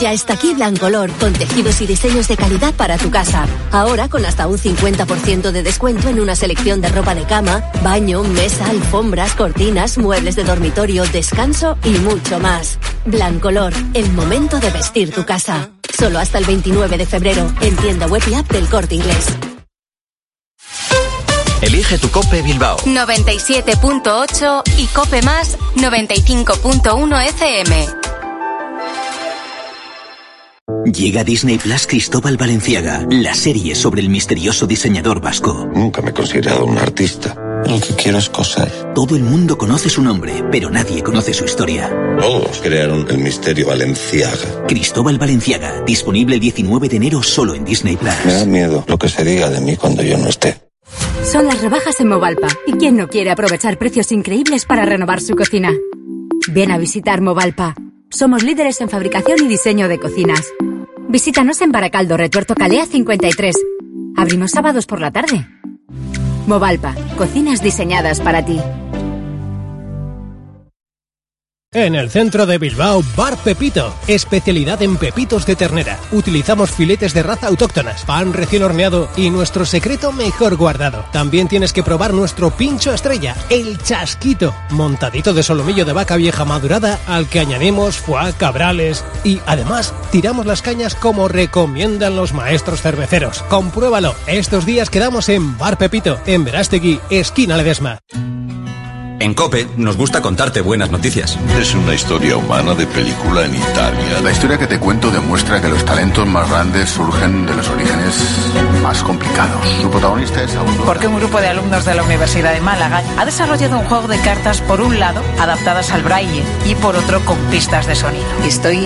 Ya está aquí Blancolor, con tejidos y diseños de calidad para tu casa. Ahora con hasta un 50% de descuento en una selección de ropa de cama, baño, mesa, alfombras, cortinas, muebles de dormitorio, descanso y mucho más. Blancolor, el momento de vestir tu casa. Solo hasta el 29 de febrero, en tienda web y app del corte inglés. Elige tu Cope Bilbao. 97.8 y Cope Más 95.1 FM. Llega a Disney Plus Cristóbal Valenciaga, la serie sobre el misterioso diseñador vasco. Nunca me he considerado un artista. Lo que quiero es coser. Todo el mundo conoce su nombre, pero nadie conoce su historia. Todos crearon el misterio Valenciaga. Cristóbal Valenciaga, disponible el 19 de enero solo en Disney Plus. Me da miedo lo que se diga de mí cuando yo no esté. Son las rebajas en Movalpa. ¿Y quién no quiere aprovechar precios increíbles para renovar su cocina? Ven a visitar Movalpa. Somos líderes en fabricación y diseño de cocinas. Visítanos en Baracaldo, Retuerto Calea 53. Abrimos sábados por la tarde. Movalpa, cocinas diseñadas para ti. En el centro de Bilbao, Bar Pepito. Especialidad en pepitos de ternera. Utilizamos filetes de raza autóctonas, pan recién horneado y nuestro secreto mejor guardado. También tienes que probar nuestro pincho estrella, el chasquito, montadito de solomillo de vaca vieja madurada al que añadimos foie, cabrales y además tiramos las cañas como recomiendan los maestros cerveceros. Compruébalo. Estos días quedamos en Bar Pepito, en Verástegui, esquina Ledesma. En Cope nos gusta contarte buenas noticias. Es una historia humana de película en Italia. La historia que te cuento demuestra que los talentos más grandes surgen de los orígenes más complicados. Su protagonista es Aurora. Porque un grupo de alumnos de la Universidad de Málaga ha desarrollado un juego de cartas, por un lado, adaptadas al braille y por otro, con pistas de sonido. Estoy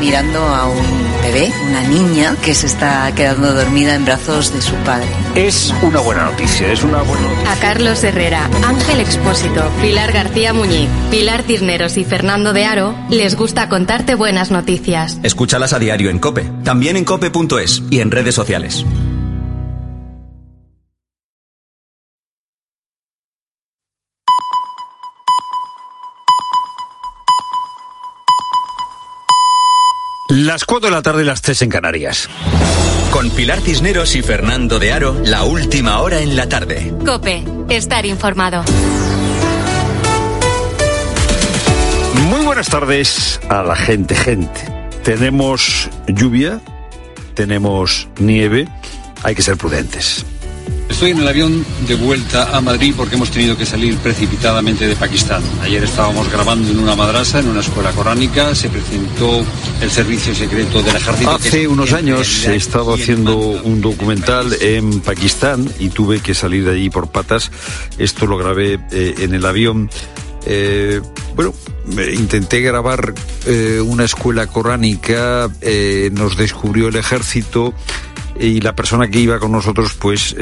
mirando a un bebé, una niña, que se está quedando dormida en brazos de su padre. Es una buena noticia, es una buena noticia. A Carlos Herrera, Ángel Expósito, Pilar García Muñiz, Pilar Cisneros y Fernando de Aro les gusta contarte buenas noticias. Escúchalas a diario en Cope, también en cope.es y en redes sociales. Las 4 de la tarde las 3 en Canarias. Con Pilar Cisneros y Fernando de Aro, la última hora en la tarde. Cope, estar informado. Muy buenas tardes a la gente, gente. Tenemos lluvia, tenemos nieve, hay que ser prudentes. Estoy en el avión de vuelta a Madrid porque hemos tenido que salir precipitadamente de Pakistán. Ayer estábamos grabando en una madrasa, en una escuela coránica. Se presentó el servicio secreto del ejército. Hace unos años he estado haciendo un documental en Pakistán y tuve que salir de allí por patas. Esto lo grabé eh, en el avión. Eh, bueno, intenté grabar eh, una escuela coránica, eh, nos descubrió el ejército y la persona que iba con nosotros pues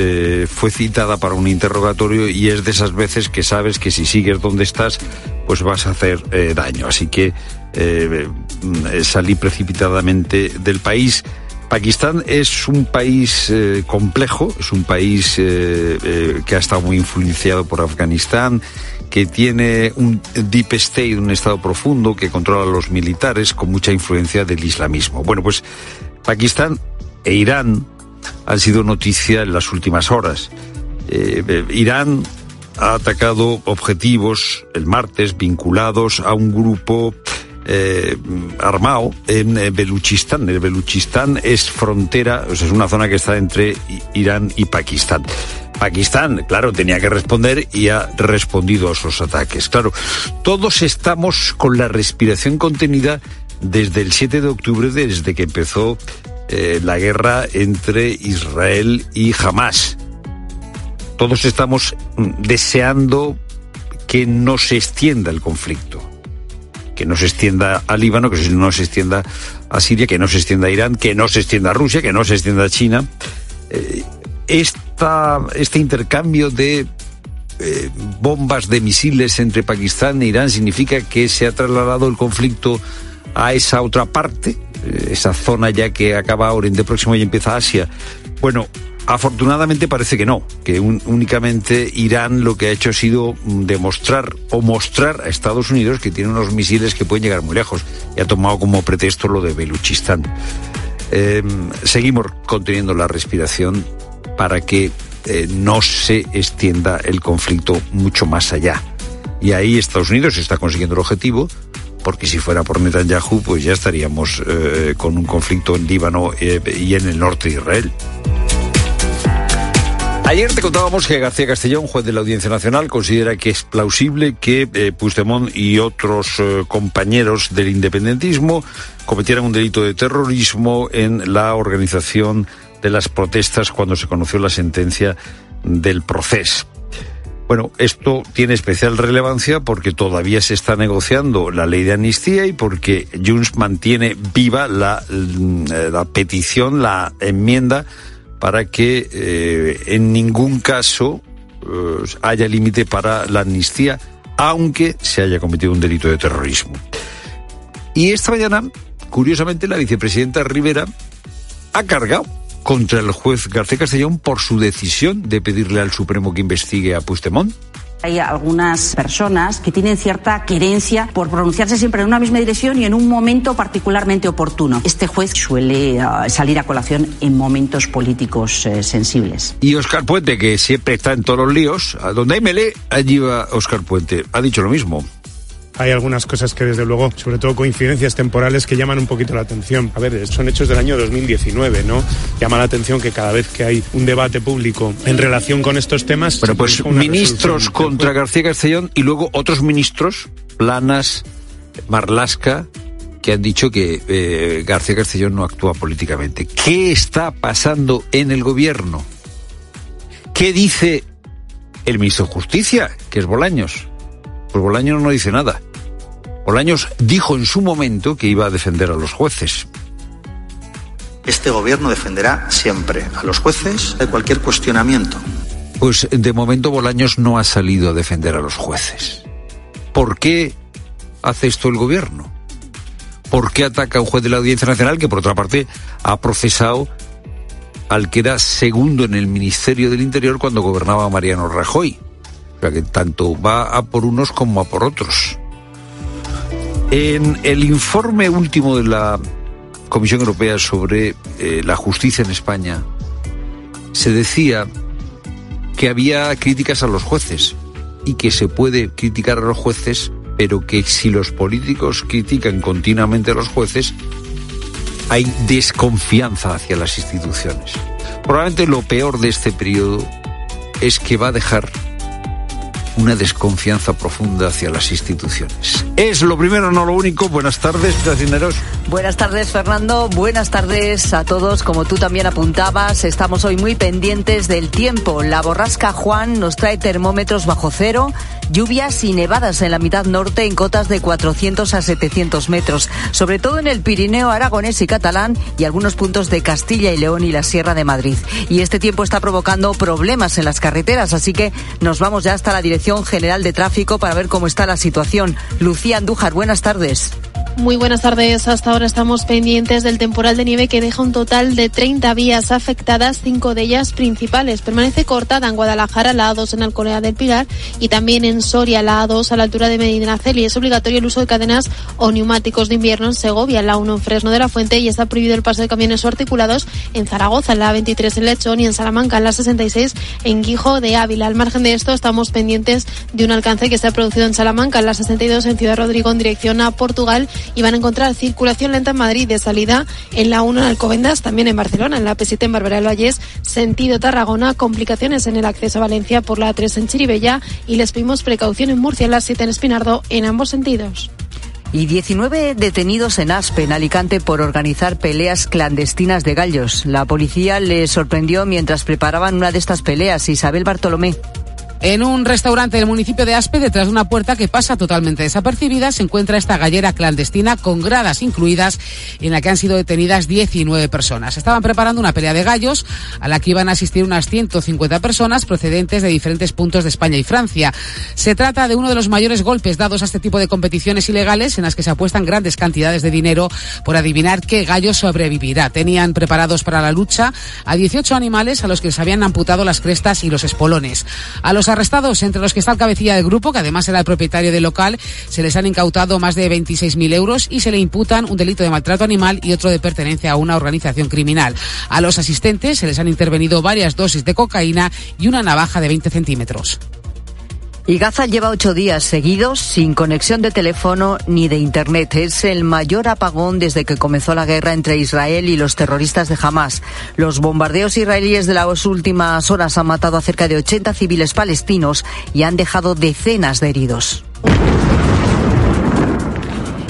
fue citada para un interrogatorio y es de esas veces que sabes que si sigues donde estás pues vas a hacer daño. Así que eh, salí precipitadamente del país. Pakistán es un país complejo, es un país que ha estado muy influenciado por Afganistán, que tiene un deep state, un estado profundo que controla a los militares con mucha influencia del islamismo. Bueno, pues Pakistán e Irán han sido noticia en las últimas horas. Eh, eh, Irán ha atacado objetivos el martes vinculados a un grupo eh, armado en Beluchistán. El Beluchistán es frontera, o sea, es una zona que está entre Irán y Pakistán. Pakistán, claro, tenía que responder y ha respondido a esos ataques. Claro, todos estamos con la respiración contenida desde el 7 de octubre, desde que empezó eh, la guerra entre Israel y Hamas. Todos estamos mm, deseando que no se extienda el conflicto, que no se extienda a Líbano, que no se extienda a Siria, que no se extienda a Irán, que no se extienda a Rusia, que no se extienda a China. Eh, este intercambio de eh, bombas de misiles entre Pakistán e Irán significa que se ha trasladado el conflicto a esa otra parte, eh, esa zona ya que acaba Oriente Próximo y empieza Asia. Bueno, afortunadamente parece que no, que únicamente Irán lo que ha hecho ha sido mm, demostrar o mostrar a Estados Unidos que tiene unos misiles que pueden llegar muy lejos y ha tomado como pretexto lo de Beluchistán. Eh, seguimos conteniendo la respiración para que eh, no se extienda el conflicto mucho más allá. Y ahí Estados Unidos está consiguiendo el objetivo, porque si fuera por Netanyahu, pues ya estaríamos eh, con un conflicto en Líbano eh, y en el norte de Israel. Ayer te contábamos que García Castellón, juez de la Audiencia Nacional, considera que es plausible que eh, y otros compañeros del independentismo cometieran un delito de terrorismo en la organización de las protestas cuando se conoció la sentencia del proceso. Bueno, esto tiene especial relevancia porque todavía se está negociando la ley de amnistía y porque Junts mantiene viva la, mm, petición, la enmienda para que eh, en ningún caso eh, haya límite para la amnistía, aunque se haya cometido un delito de terrorismo. Y esta mañana, curiosamente, la vicepresidenta Rivera ha cargado contra el juez García Castellón por su decisión de pedirle al Supremo que investigue a Puigdemont. Hay algunas personas que tienen cierta querencia por pronunciarse siempre en una misma dirección y en un momento particularmente oportuno. Este juez suele ah, salir a colación en momentos políticos eh, sensibles. Y Oscar Puente, que siempre está en todos los líos, a donde hay melee, allí va Oscar Puente. Ha dicho lo mismo. Hay algunas cosas que desde luego, sobre todo coincidencias temporales que llaman un poquito la atención. A ver, son hechos del año 2019, ¿no? Llama la atención que cada vez que hay un debate público en relación con estos temas... Bueno, pues ministros contra García Castellón y luego otros ministros, Planas, Marlasca, que han dicho que eh, García Castellón no actúa políticamente. ¿Qué está pasando en el gobierno? ¿Qué dice el ministro de Justicia, que es Bolaños? Pues Bolaños no dice nada. Bolaños dijo en su momento que iba a defender a los jueces. Este gobierno defenderá siempre a los jueces de cualquier cuestionamiento. Pues de momento Bolaños no ha salido a defender a los jueces. ¿Por qué hace esto el gobierno? ¿Por qué ataca a un juez de la Audiencia Nacional que, por otra parte, ha procesado al que era segundo en el Ministerio del Interior cuando gobernaba Mariano Rajoy? O sea que tanto va a por unos como a por otros. En el informe último de la Comisión Europea sobre eh, la justicia en España, se decía que había críticas a los jueces y que se puede criticar a los jueces, pero que si los políticos critican continuamente a los jueces, hay desconfianza hacia las instituciones. Probablemente lo peor de este periodo es que va a dejar una desconfianza profunda hacia las instituciones. Es lo primero, no lo único. Buenas tardes, Placineros. Buenas tardes, Fernando. Buenas tardes a todos. Como tú también apuntabas, estamos hoy muy pendientes del tiempo. La borrasca Juan nos trae termómetros bajo cero, lluvias y nevadas en la mitad norte en cotas de 400 a 700 metros, sobre todo en el Pirineo aragonés y catalán y algunos puntos de Castilla y León y la Sierra de Madrid. Y este tiempo está provocando problemas en las carreteras, así que nos vamos ya hasta la dirección General de Tráfico para ver cómo está la situación. Lucía Andújar, buenas tardes. Muy buenas tardes. Hasta ahora estamos pendientes del temporal de nieve que deja un total de 30 vías afectadas, cinco de ellas principales. Permanece cortada en Guadalajara la A2 en Alcolea del Pilar y también en Soria la A2 a la altura de Medinacel y es obligatorio el uso de cadenas o neumáticos de invierno en Segovia, la 1 en Fresno de la Fuente y está prohibido el paso de camiones o articulados en Zaragoza, la A23 en Lechón y en Salamanca, en la 66 en Guijo de Ávila. Al margen de esto estamos pendientes de un alcance que se ha producido en Salamanca, en la 62 en Ciudad Rodrigo en dirección a Portugal y van a encontrar circulación lenta en Madrid de salida en la 1 en Alcobendas, también en Barcelona, en la P7 en Barbera del Vallés, sentido Tarragona, complicaciones en el acceso a Valencia por la 3 en Chiribella y les pedimos precaución en Murcia, en la 7 en Espinardo, en ambos sentidos y 19 detenidos en Aspe, en Alicante, por organizar peleas clandestinas de gallos. La policía les sorprendió mientras preparaban una de estas peleas. Isabel Bartolomé. En un restaurante del municipio de Aspe, detrás de una puerta que pasa totalmente desapercibida, se encuentra esta gallera clandestina con gradas incluidas en la que han sido detenidas 19 personas. Estaban preparando una pelea de gallos a la que iban a asistir unas 150 personas procedentes de diferentes puntos de España y Francia. Se trata de uno de los mayores golpes dados a este tipo de competiciones ilegales en las que se apuestan grandes cantidades de dinero por adivinar qué gallo sobrevivirá. Tenían preparados para la lucha a 18 animales a los que les habían amputado las crestas y los espolones. A los arrestados, entre los que está el cabecilla del grupo, que además era el propietario del local, se les han incautado más de 26.000 euros y se le imputan un delito de maltrato animal y otro de pertenencia a una organización criminal. A los asistentes se les han intervenido varias dosis de cocaína y una navaja de 20 centímetros. Y Gaza lleva ocho días seguidos sin conexión de teléfono ni de Internet. Es el mayor apagón desde que comenzó la guerra entre Israel y los terroristas de Hamas. Los bombardeos israelíes de las últimas horas han matado a cerca de 80 civiles palestinos y han dejado decenas de heridos.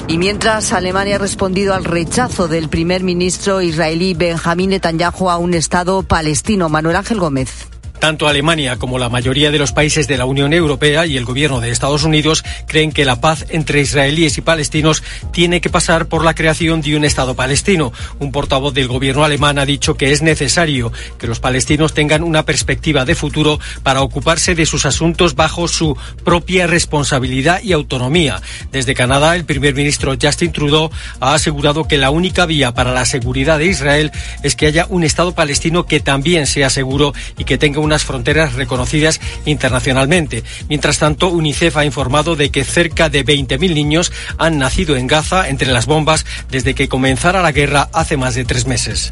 Y mientras Alemania ha respondido al rechazo del primer ministro israelí Benjamín Netanyahu a un Estado palestino, Manuel Ángel Gómez. Tanto Alemania como la mayoría de los países de la Unión Europea y el gobierno de Estados Unidos creen que la paz entre israelíes y palestinos tiene que pasar por la creación de un Estado palestino. Un portavoz del gobierno alemán ha dicho que es necesario que los palestinos tengan una perspectiva de futuro para ocuparse de sus asuntos bajo su propia responsabilidad y autonomía. Desde Canadá, el primer ministro Justin Trudeau ha asegurado que la única vía para la seguridad de Israel es que haya un Estado palestino que también sea seguro y que tenga una fronteras reconocidas internacionalmente. Mientras tanto, UNICEF ha informado de que cerca de 20.000 niños han nacido en Gaza entre las bombas desde que comenzara la guerra hace más de tres meses.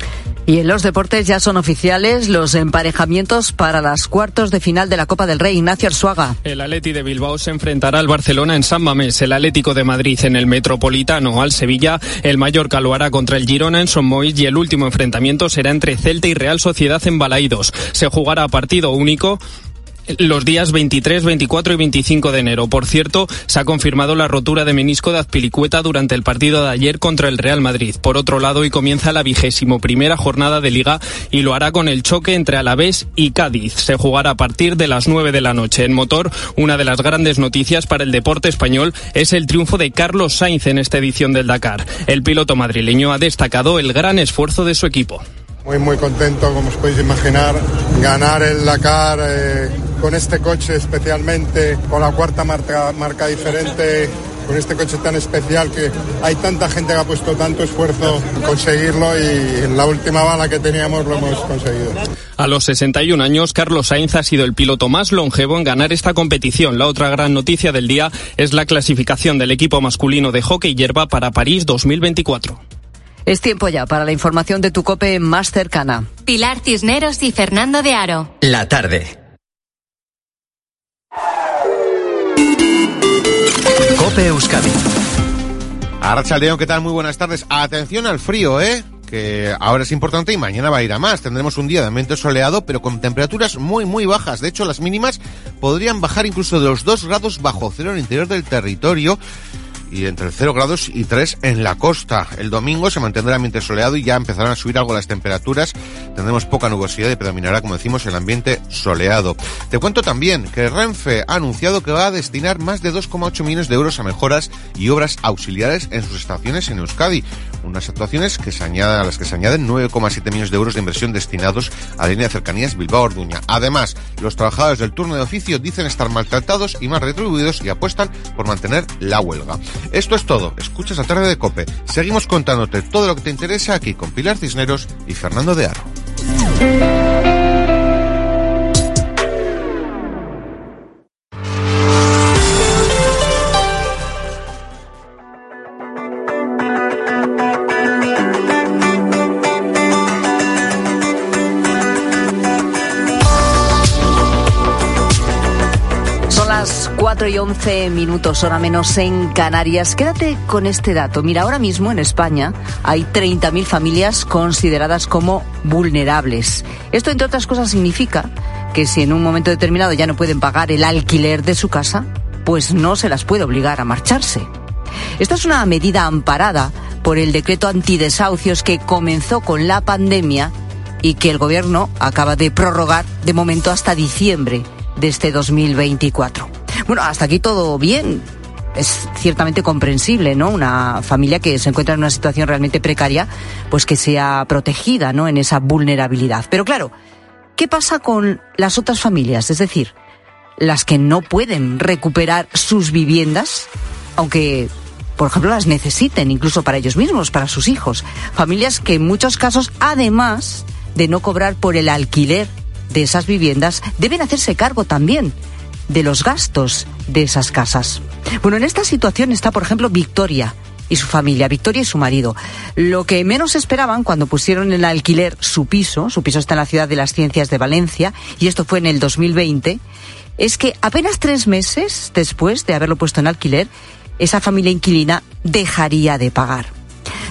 Y en los deportes ya son oficiales los emparejamientos para las cuartos de final de la Copa del Rey. Ignacio Arzuaga. El Atleti de Bilbao se enfrentará al Barcelona en San Mamés, el Atlético de Madrid en el Metropolitano al Sevilla, el Mallorca lo hará contra el Girona en Son Mois y el último enfrentamiento será entre Celta y Real Sociedad en Balaídos. Se jugará a partido único los días 23, 24 y 25 de enero. Por cierto, se ha confirmado la rotura de menisco de Azpilicueta durante el partido de ayer contra el Real Madrid. Por otro lado, hoy comienza la vigésimo primera jornada de Liga y lo hará con el choque entre Alavés y Cádiz. Se jugará a partir de las 9 de la noche. En motor, una de las grandes noticias para el deporte español es el triunfo de Carlos Sainz en esta edición del Dakar. El piloto madrileño ha destacado el gran esfuerzo de su equipo. Muy, muy contento, como os podéis imaginar, ganar el Dakar eh, con este coche especialmente, con la cuarta marca, diferente, con este coche tan especial que hay tanta gente que ha puesto tanto esfuerzo en conseguirlo y en la última bala que teníamos lo hemos conseguido. A los 61 años, Carlos Sainz ha sido el piloto más longevo en ganar esta competición. La otra gran noticia del día es la clasificación del equipo masculino de hockey hierba para París 2024. Es tiempo ya para la información de tu cope más cercana. Pilar Cisneros y Fernando de Aro. La tarde. Cope Euskadi. Arrachaldeón, ¿qué tal? Muy buenas tardes. Atención al frío, ¿eh? que ahora es importante y mañana va a ir a más. Tendremos un día de ambiente soleado, pero con temperaturas muy, muy bajas. De hecho, las mínimas podrían bajar incluso de los 2 grados bajo cero en el interior del territorio y entre 0 grados y 3 en la costa. El domingo se mantendrá ambiente soleado y ya empezarán a subir algo las temperaturas. Tendremos poca nubosidad y predominará, como decimos, el ambiente soleado. Te cuento también que Renfe ha anunciado que va a destinar más de 2,8 millones de euros a mejoras y obras auxiliares en sus estaciones en Euskadi. Unas actuaciones que se añaden, a las que se añaden 9,7 millones de euros de inversión destinados a la línea de cercanías Bilbao-Orduña. Además, los trabajadores del turno de oficio dicen estar maltratados y más retribuidos y apuestan por mantener la huelga. Esto es todo. Escuchas a tarde de Cope. Seguimos contándote todo lo que te interesa aquí con Pilar Cisneros y Fernando de Aro. 4 y 11 minutos, hora menos en Canarias. Quédate con este dato. Mira, ahora mismo en España hay 30.000 familias consideradas como vulnerables. Esto, entre otras cosas, significa que si en un momento determinado ya no pueden pagar el alquiler de su casa, pues no se las puede obligar a marcharse. Esta es una medida amparada por el decreto antidesahucios que comenzó con la pandemia y que el gobierno acaba de prorrogar de momento hasta diciembre de este 2024. Bueno, hasta aquí todo bien. Es ciertamente comprensible, ¿no? Una familia que se encuentra en una situación realmente precaria, pues que sea protegida, ¿no? En esa vulnerabilidad. Pero claro, ¿qué pasa con las otras familias? Es decir, las que no pueden recuperar sus viviendas, aunque por ejemplo, las necesiten incluso para ellos mismos, para sus hijos. Familias que en muchos casos, además de no cobrar por el alquiler de esas viviendas, deben hacerse cargo también de los gastos de esas casas. Bueno, en esta situación está, por ejemplo, Victoria y su familia, Victoria y su marido. Lo que menos esperaban cuando pusieron en alquiler su piso, su piso está en la ciudad de las ciencias de Valencia, y esto fue en el 2020, es que apenas tres meses después de haberlo puesto en alquiler, esa familia inquilina dejaría de pagar.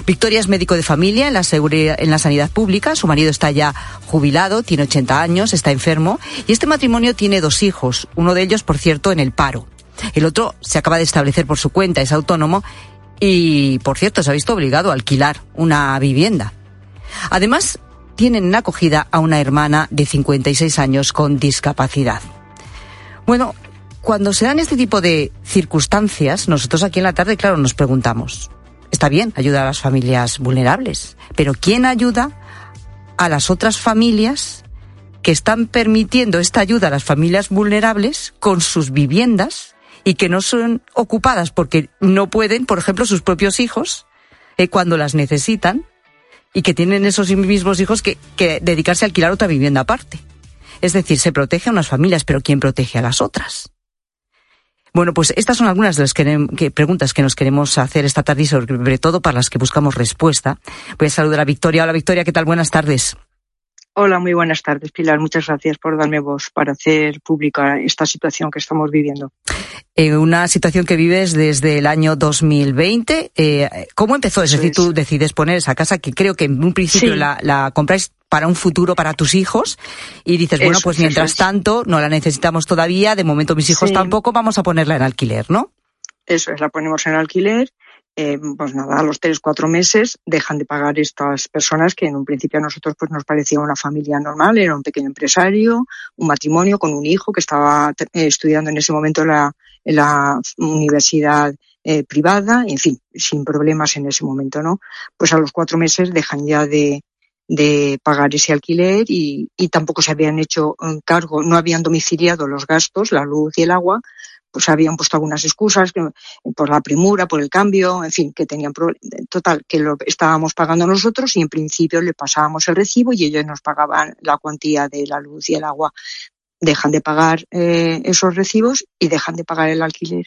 Victoria es médico de familia en la, sanidad pública, su marido está ya jubilado, tiene 80 años, está enfermo y este matrimonio tiene dos hijos, uno de ellos, por cierto, en el paro. El otro se acaba de establecer por su cuenta, es autónomo y, por cierto, se ha visto obligado a alquilar una vivienda. Además, tienen en acogida a una hermana de 56 años con discapacidad. Bueno, cuando se dan este tipo de circunstancias, nosotros aquí en la tarde, claro, nos preguntamos, está bien ayudar a las familias vulnerables, pero ¿quién ayuda a las otras familias que están permitiendo esta ayuda a las familias vulnerables con sus viviendas y que no son ocupadas porque no pueden, por ejemplo, sus propios hijos, eh, cuando las necesitan, y que tienen esos mismos hijos que, que dedicarse a alquilar otra vivienda aparte? Es decir, se protege a unas familias, pero ¿quién protege a las otras? Bueno, pues estas son algunas de las que, preguntas que nos queremos hacer esta tarde y sobre todo para las que buscamos respuesta. Voy a saludar a Victoria. Hola Victoria, ¿qué tal? Buenas tardes. Hola, muy buenas tardes, Pilar. Muchas gracias por darme voz para hacer pública esta situación que estamos viviendo. Eh, una situación que vives desde el año 2020. Eh, ¿Cómo empezó? Es decir, tú decides poner esa casa que creo que en un principio la, la compráis para un futuro para tus hijos y dices, bueno, pues mientras tanto no la necesitamos todavía, de momento mis hijos tampoco, vamos a ponerla en alquiler, ¿no? Eso es, la ponemos en alquiler. Eh, pues nada, a los tres, cuatro meses dejan de pagar estas personas que en un principio a nosotros pues nos parecía una familia normal, era un pequeño empresario, un matrimonio con un hijo que estaba eh, estudiando en ese momento la, en la universidad eh, privada, en fin, sin problemas en ese momento, ¿no? Pues a los cuatro meses dejan ya de, de pagar ese alquiler y, tampoco se habían hecho cargo, no habían domiciliado los gastos, la luz y el agua, pues habían puesto algunas excusas por la premura, por el cambio, en fin, que tenían total, que lo estábamos pagando nosotros y en principio le pasábamos el recibo y ellos nos pagaban la cuantía de la luz y el agua. Dejan de pagar eh, esos recibos y dejan de pagar el alquiler.